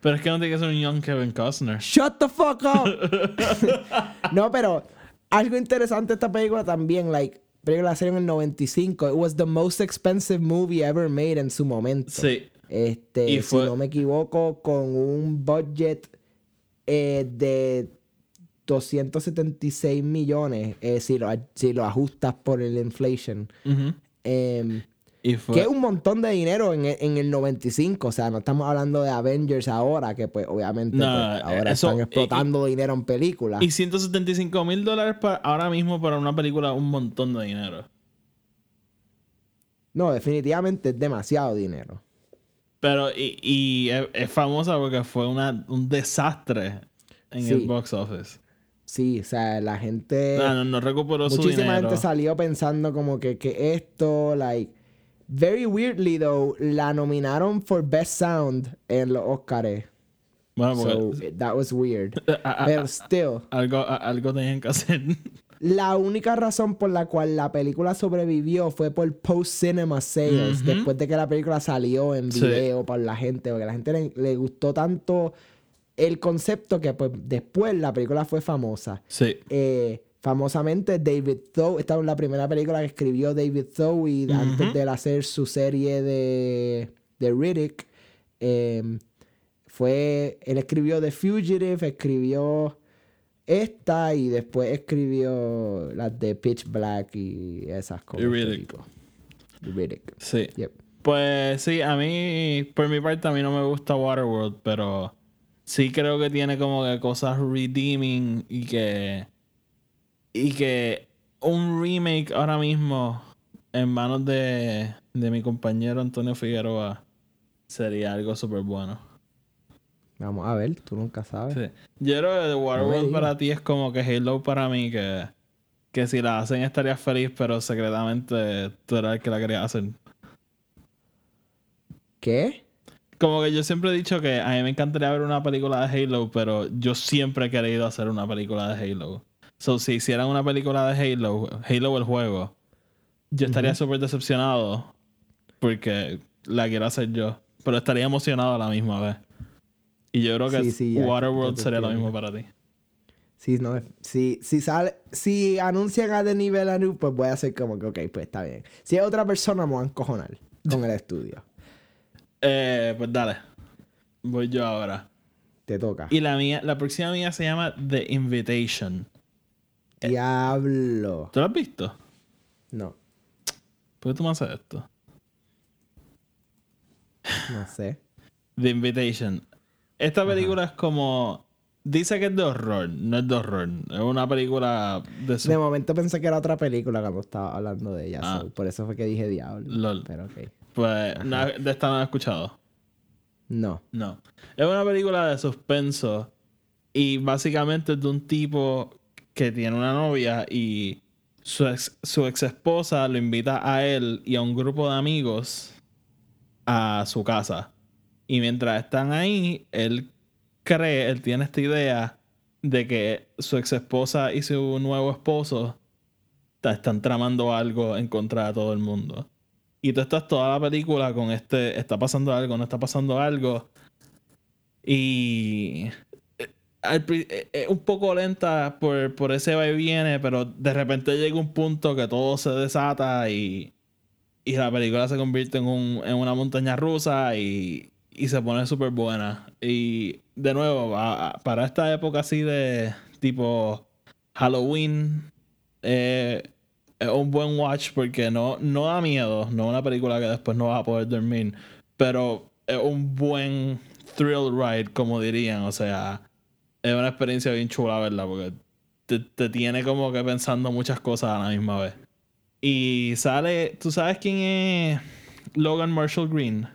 Pero es que no tiene que ser un young Kevin Costner. Shut the fuck up. no, pero algo interesante esta película también, like, película salió en el 95. It was the most expensive movie ever made en su momento. Sí. Este, Y fue- si no me equivoco, con un budget eh, de 276 millones, eh, si, lo, si lo ajustas por el inflation. Em, Y fue. que es un montón de dinero en, el- en el 95. O sea, no estamos hablando de Avengers ahora, que pues obviamente No, pues, ahora eso- están explotando dinero en películas. Y 175 mil dólares para, ahora mismo para una película, un montón de dinero. No, definitivamente es demasiado dinero. Pero, y, y es, es famosa porque fue una, un desastre en Sí. el box office. Sí, o sea, la gente... Ah, no, no recuperó su Muchísima gente salió pensando como que, que esto, like... Very weirdly, though, la nominaron for Best Sound en los Oscars. Bueno, porque So, that was weird. Pero still, algo, algo tenían que hacer. la única razón por la cual la película sobrevivió fue por post-cinema sales, después de que la película salió en Sí. video para la gente, porque a la gente le, le gustó tanto el concepto que pues después la película fue famosa. Sí. Eh, famosamente David Thow, esta es la primera película que escribió David Thow y antes de hacer su serie de, de Riddick, eh, fue, él escribió The Fugitive, escribió esta y después escribió las de Pitch Black y esas cosas. Y Riddick. Riddick. Sí. Yep. Pues sí, a mí, por mi parte, a mí no me gusta Waterworld, pero sí creo que tiene como que cosas redeeming y que. Y que un remake ahora mismo en manos de, de mi compañero Antonio Figueroa sería algo súper bueno. Vamos a ver, tú nunca sabes. Sí. Yo creo que The Waterworld digas. para ti es como que Halo para mí, que, que si la hacen estarías feliz, pero secretamente tú eras el que la querías hacer. ¿Qué? Como que yo siempre he dicho que a mí me encantaría ver una película de Halo, pero yo siempre he querido hacer una película de Halo. So, si hicieran una película de Halo, Halo el juego, yo estaría súper decepcionado porque la quiero hacer yo, pero estaría emocionado a la misma vez. Y yo creo que Sí, sí, Waterworld ya sería lo mismo para ti. Si, no, si, si sale, si anuncian a Denis Villeneuve, pues voy a hacer como que, ok, pues está bien. Si es otra persona, me voy a encojonar con el estudio. Eh, pues dale. Voy yo ahora. Te toca. Y la mía, la próxima mía se llama The Invitation. Diablo. ¿Tú lo has visto? No, ¿Por qué tú me haces esto? no sé. The Invitation. Esta película es como. Dice que es de horror, no es de horror. Es una película de su- De momento pensé que era otra película cuando estaba hablando de ella. Ah. so, por eso fue que dije Diablo. Lol. Pero ok. Pues no, de esta no he escuchado. No. No. Es una película de suspenso. Y básicamente es de un tipo que tiene una novia y su ex, su ex esposa lo invita a él y a un grupo de amigos a su casa. Y mientras están ahí, él cree, él tiene esta idea de que su ex esposa y su nuevo esposo están tramando algo en contra de todo el mundo. Y tú estás toda la película con este, está pasando algo, no está pasando algo. Y eh, al pri- eh, es un poco lenta por, por ese va y viene, pero de repente llega un punto que todo se desata y, y la película se convierte en, un, en una montaña rusa y, y se pone súper buena. Y de nuevo, para esta época así de tipo Halloween, eh, es un buen watch porque no, no da miedo, no es una película que después no vas a poder dormir, pero es un buen thrill ride, como dirían, o sea, es una experiencia bien chula, ¿verdad? Porque te, te tiene como que pensando muchas cosas a la misma vez. Y sale, ¿tú sabes quién es Logan Marshall Green?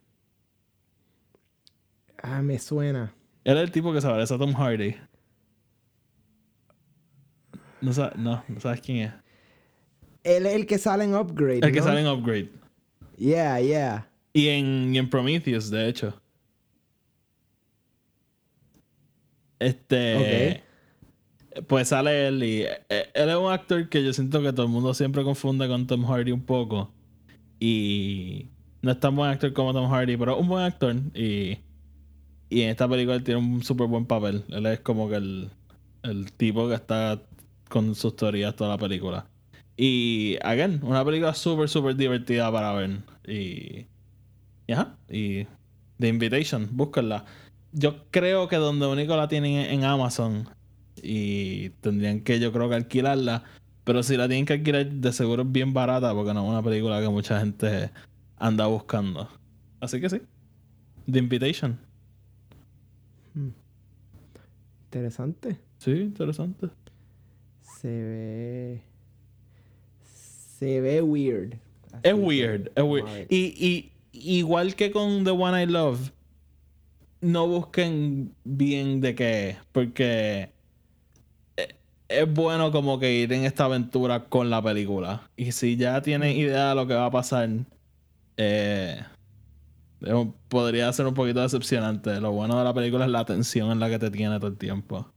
Ah, me suena. Él es el tipo que se parece a Tom Hardy. No, no, no sabes quién es. Él es el que sale en Upgrade. El que sale en Upgrade. Yeah, yeah. Y en, y en Prometheus, de hecho. Este. Pues sale él y. eh, Él es un actor que yo siento que todo el mundo siempre confunde con Tom Hardy un poco. Y. No es tan buen actor como Tom Hardy, pero es un buen actor. Y. Y en esta película él tiene un súper buen papel. Él es como que el. El tipo que está con sus teorías toda la película. Y, again, una película súper, súper divertida para ver. Y. Y ajá. Y The Invitation, búsquenla. Yo creo que donde único la tienen en Amazon. Y tendrían que, yo creo que alquilarla. Pero si la tienen que alquilar, de seguro es bien barata, porque no es una película que mucha gente anda buscando. Así que sí. The Invitation. Interesante. Sí, interesante. Se ve. Se ve weird. Así Es weird, es weird. Y, y igual que con The One I Love, no busquen bien de qué es, porque e- es bueno como que ir en esta aventura con la película. Y si ya tienen idea de lo que va a pasar, eh, podría ser un poquito decepcionante. Lo bueno de la película es la tensión en la que te tiene todo el tiempo.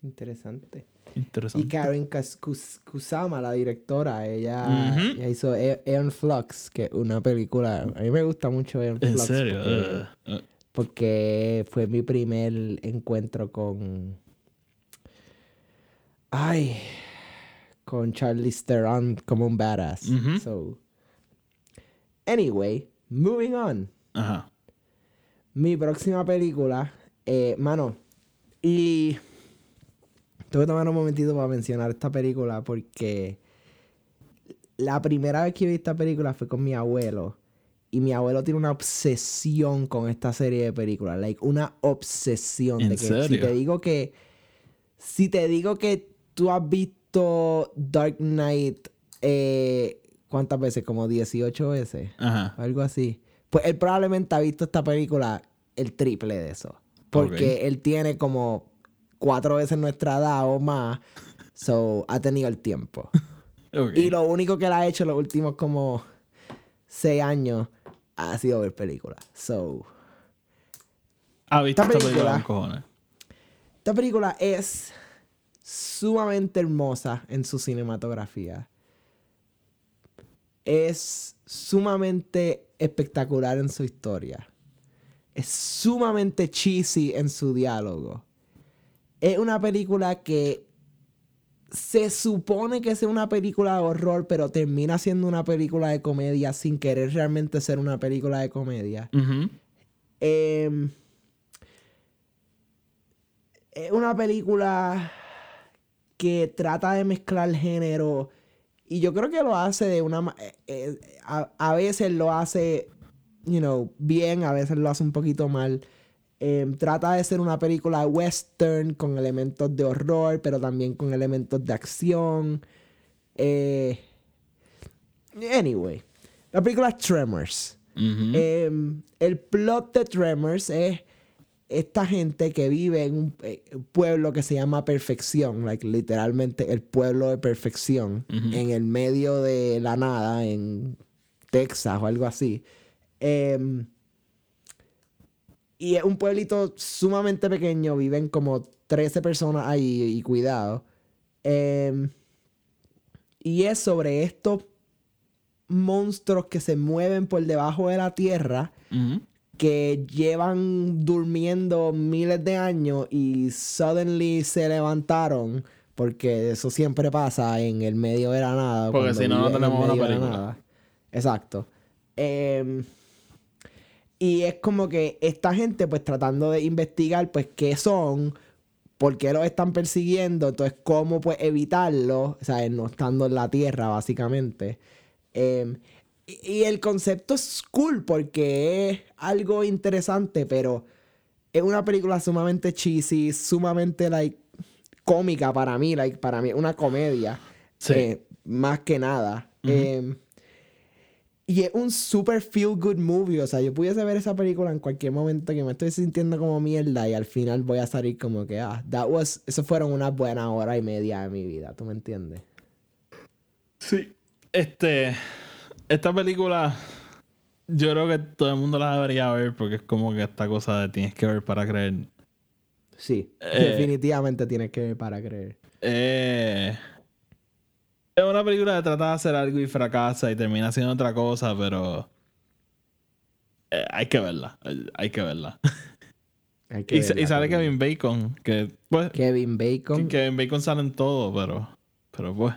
Qué interesante. Interesante. Y Karen Kus- Kus- Kusama, la directora, ella, hizo Eon Flux, que es una película. A mí me gusta mucho Eon ¿En Flux. serio? Porque, Eh, eh. porque fue mi primer encuentro con. Ay. Con Charlize Theron como un badass. Ujú. So. Anyway, moving on. Ajá. Mi próxima película, eh, mano, y tengo que tomar un momentito para mencionar esta película porque la primera vez que vi esta película fue con mi abuelo y mi abuelo tiene una obsesión con esta serie de películas, like una obsesión ¿En de que si serio? te digo que si te digo que tú has visto Dark Knight eh, ¿cuántas veces? Como 18 veces Ajá. algo así. Pues él probablemente ha visto esta película el triple de eso. Porque él tiene como cuatro veces nuestra edad o más. So, ha tenido el tiempo. Y lo único que él ha hecho los últimos como seis años ha sido ver películas. So, Ha visto esta esta película película- con cojones. esta película es sumamente hermosa en su cinematografía. Es sumamente espectacular en su historia. Es sumamente cheesy en su diálogo. Es una película que se supone que es una película de horror, pero termina siendo una película de comedia sin querer realmente ser una película de comedia. Em, es una película que trata de mezclar género y yo creo que lo hace de una eh, eh, a, a veces lo hace you know bien a veces lo hace un poquito mal. Em, trata de ser una película western con elementos de horror pero también con elementos de acción. Eh, anyway la película es Tremors. Em, el plot de Tremors es esta gente que vive en un eh, pueblo que se llama Perfección, like, literalmente el pueblo de perfección, en el medio de la nada, en Texas o algo así. Em, y es un pueblito sumamente pequeño, viven como 13 personas ahí y cuidado. Em, y es sobre estos monstruos que se mueven por debajo de la tierra. Que llevan durmiendo miles de años y suddenly se levantaron porque eso siempre pasa en el medio de la nada. Porque si no, no tenemos una película. Exacto. Em, y es como que esta gente pues tratando de investigar pues qué son, por qué los están persiguiendo, entonces cómo pues evitarlo, o sea, no estando en la tierra básicamente. Em, y, y el concepto es cool porque es algo interesante, pero es una película sumamente cheesy, sumamente like cómica para mí, like para mí una comedia, Sí. eh, más que nada. Em, y es un super feel good movie. O sea, yo pudiese ver esa película en cualquier momento que me estoy sintiendo como mierda y al final voy a salir como que, ah, that was, eso fueron unas buenas hora y media de mi vida. ¿Tú me entiendes? Sí. Este. Esta película. Yo creo que todo el mundo la debería ver porque es como que esta cosa de tienes que ver para creer. Sí, Eh. definitivamente tienes que ver para creer. Eh, es una película que trata de hacer algo y fracasa y termina haciendo otra cosa, pero. eh, hay que verla. Hay que verla. Hay que y, sa- y verla sale también. Kevin Bacon, que pues. Kevin Bacon. que Kevin Bacon sale en todo, pero. Pero pues.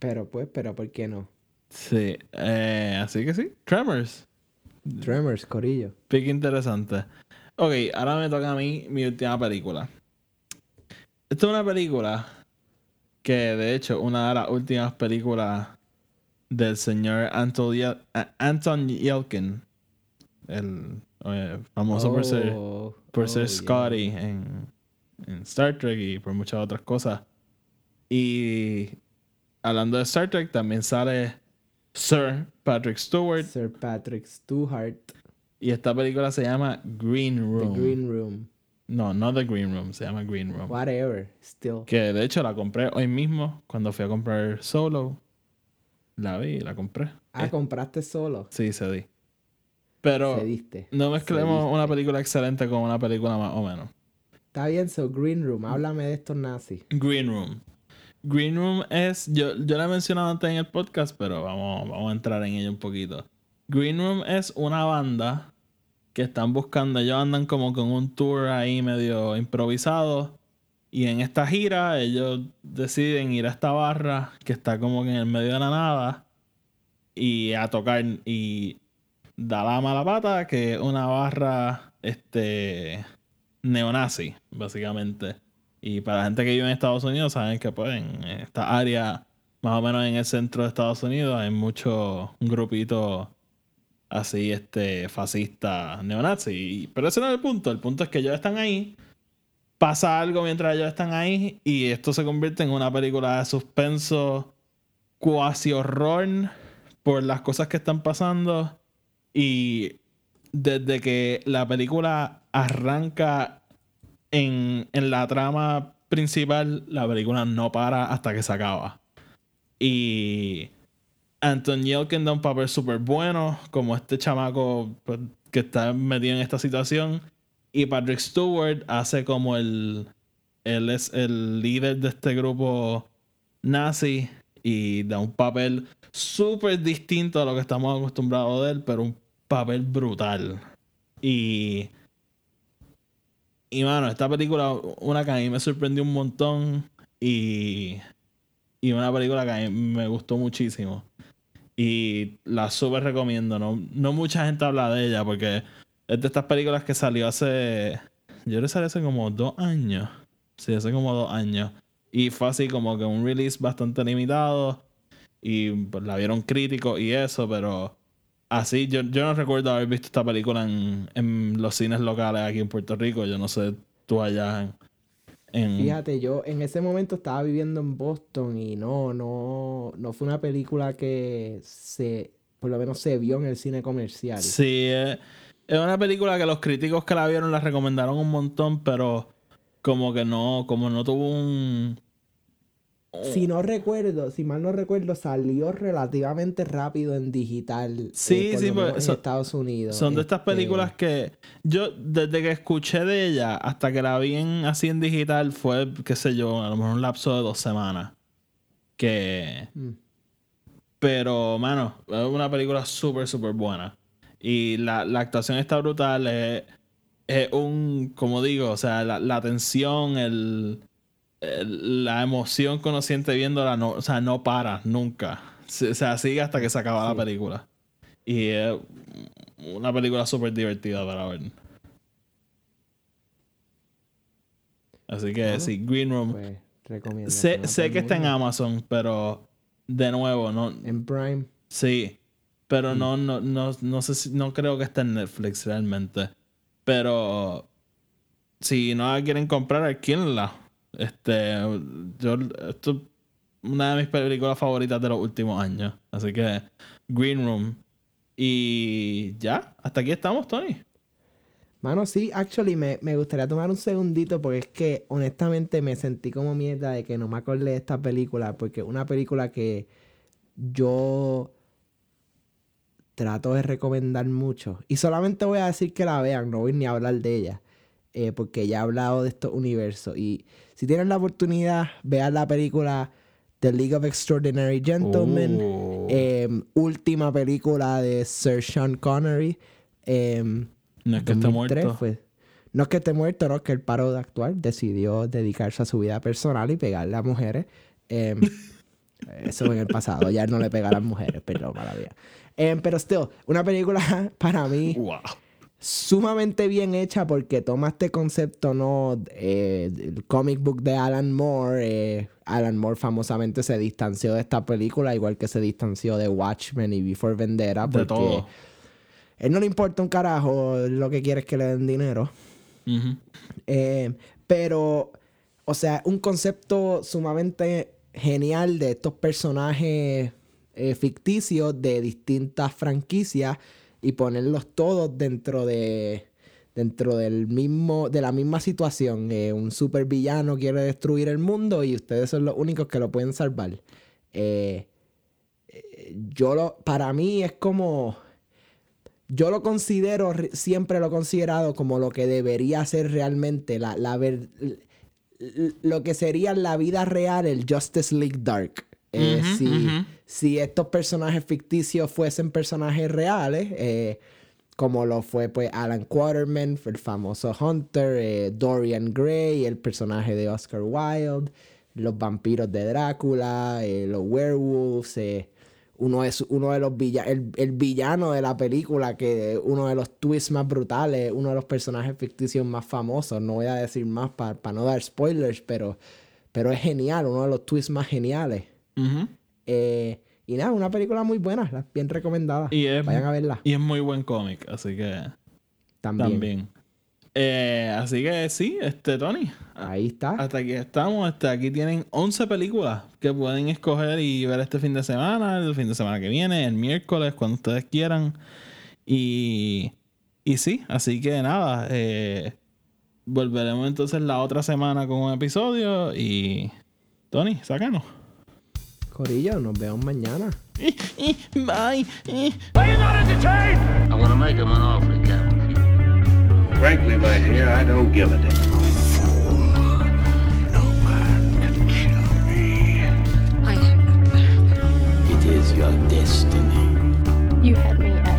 Pero pues, pero ¿por qué no? Sí, eh, así que sí. Tremors. Tremors, Corillo. Pique interesante. Ok, ahora me toca a mí mi última película. Esta es una película que, de hecho, una de las últimas películas del señor Anton, Yel- a- Anton Yelkin, el eh, famoso por ser, Oh, por oh, ser yeah. Scotty en, en Star Trek y por muchas otras cosas. Y hablando de Star Trek, también sale Sir Patrick Stewart. Sir Patrick Stewart, Y esta película se llama Green The Room. Green Room. No, no The Green Room, se llama Green Room. Whatever, still. Que de hecho la compré hoy mismo cuando fui a comprar Solo. La vi y la compré. Ah, Eh, compraste solo. sí, se di. Pero Cediste. no mezclemos Cediste. una película excelente con una película más o menos. Está bien, so Green Room. Háblame de estos nazis. Green Room. Green Room es. Yo, yo la he mencionado antes en el podcast, pero vamos, vamos a entrar en ello un poquito. Green Room es una banda que están buscando. Ellos andan como con un tour ahí medio improvisado. Y en esta gira, ellos deciden ir a esta barra que está como en el medio de la nada. Y a tocar. Y da la mala pata que es una barra. Este. Neonazi, básicamente. Y para la gente que vive en Estados Unidos, saben que pues en esta área, más o menos en el centro de Estados Unidos, hay muchos grupitos así, este, fascista, neonazi. Y- Pero ese no es el punto. El punto es que ellos están ahí. Pasa algo mientras ellos están ahí. Y esto se convierte en una película de suspenso, cuasi horror por las cosas que están pasando. Y desde que la película arranca en, en la trama principal, la película no para hasta que se acaba. Y Anton Yelkin da un papel súper bueno, como este chamaco pues, que está metido en esta situación. Y Patrick Stewart hace como el. Él es el líder de este grupo nazi y da un papel súper distinto a lo que estamos acostumbrados de él, pero un papel brutal. Y. Y mano, esta película, una que a mí me sorprendió un montón y. Y una película que a mí me gustó muchísimo. Y la súper recomiendo. No, no mucha gente habla de ella porque es de estas películas que salió hace. Yo que salió hace como dos años. Sí, hace como dos años. Y fue así como que un release bastante limitado. Y pues, la vieron críticos y eso, pero así, yo, yo no recuerdo haber visto esta película en, en los cines locales aquí en Puerto Rico. Yo no sé tú allá en. en- Fíjate, yo en ese momento estaba viviendo en Boston y no, no, no fue una película que se, por lo menos se vio en el cine comercial. Sí, eh, es una película que los críticos que la vieron la recomendaron un montón, pero como que no, como no tuvo un. Si no recuerdo, si mal no recuerdo, salió relativamente rápido en digital. Sí, eh, sí, pues, en son- Estados Unidos. Son de estas Este, películas que yo, desde que escuché de ella hasta que la vi en, así en digital, fue, qué sé yo, a lo mejor un lapso de dos semanas. Que. Mm. Pero, mano, es una película súper, súper buena. Y la, la actuación está brutal. Es, es un, como digo, o sea, la, la tensión, el- la emoción que uno siente viéndola, no, o sea, no para nunca. Se- O sea, sigue hasta que se acaba la película. Y es una película súper divertida para ver. Así que sí, Green Room. Pues, recomiendo. sé sé que está en Amazon, pero de nuevo, no, En Prime. Sí, Mm. pero no, no, no, no sé si, no creo que esté en Netflix realmente. Pero si no la quieren comprar, alquílenla. Este, yo, esto es una de mis películas favoritas de los últimos años. Así que, Green Room. Y ya, hasta aquí estamos, Tony. Mano, sí, actually me, me gustaría tomar un segundito porque es que honestamente me sentí como mierda de que no me acordé de esta película porque es una película que yo trato de recomendar mucho y solamente voy a decir que la vean, no voy ni a hablar de ella eh, porque ya he hablado de estos universos y si tienen la oportunidad vean la película The League of Extraordinary Gentlemen Oh. em, última película de Sir Sean Connery em, no es que esté 2003 muerto. fue. No es que esté muerto, no es que el paro de actuar decidió dedicarse a su vida personal y pegarle a mujeres. Em, Eso en el pasado. Ya no le pega a las mujeres, perdón, mala vida. Eh, pero still, una película para mí Wow. Sumamente bien hecha porque toma este concepto, ¿no? Eh, el comic book de Alan Moore. eh, Alan Moore famosamente se distanció de esta película, igual que se distanció de Watchmen y Before Vendetta. De Porque todo. él no le importa un carajo, lo que quiere es que le den dinero. Eh, pero, o sea, un concepto sumamente genial de estos personajes ficticios de distintas franquicias y ponerlos todos dentro de dentro del mismo de la misma situación Eh, un supervillano quiere destruir el mundo y ustedes son los únicos que lo pueden salvar Eh, eh, yo lo para mí es como yo lo considero, re- siempre lo he considerado como lo que debería ser realmente la, la lo que sería la vida real el Justice League Dark. Eh, si, si estos personajes ficticios fuesen personajes reales, eh, como lo fue pues Alan Quaterman, el famoso Hunter, eh, Dorian Gray, el personaje de Oscar Wilde, los vampiros de Drácula, eh, los werewolves, uno es uno de los villanos, el, el villano de la película, que uno de los twists más brutales, uno de los personajes ficticios más famosos. No voy a decir más para no dar spoilers, pero, pero es genial, uno de los twists más geniales. Eh, y nada, una película muy buena, bien recomendada. Y es- Vayan a verla Y es muy buen cómic, así que también. también. Eh, así que sí, este Tony. Ahí está. Hasta aquí estamos. Hasta aquí tienen 11 películas que pueden escoger y ver este fin de semana, el fin de semana que viene, el miércoles, cuando ustedes quieran. Y, y sí, así que nada. eh, volveremos entonces la otra semana con un episodio. Y Tony, sácanos. Corilla, nos vemos mañana. Bye. Are you not entertained? I'm gonna make him an offer again. Frankly, my dear, I don't give a damn. It is your destiny. You had me at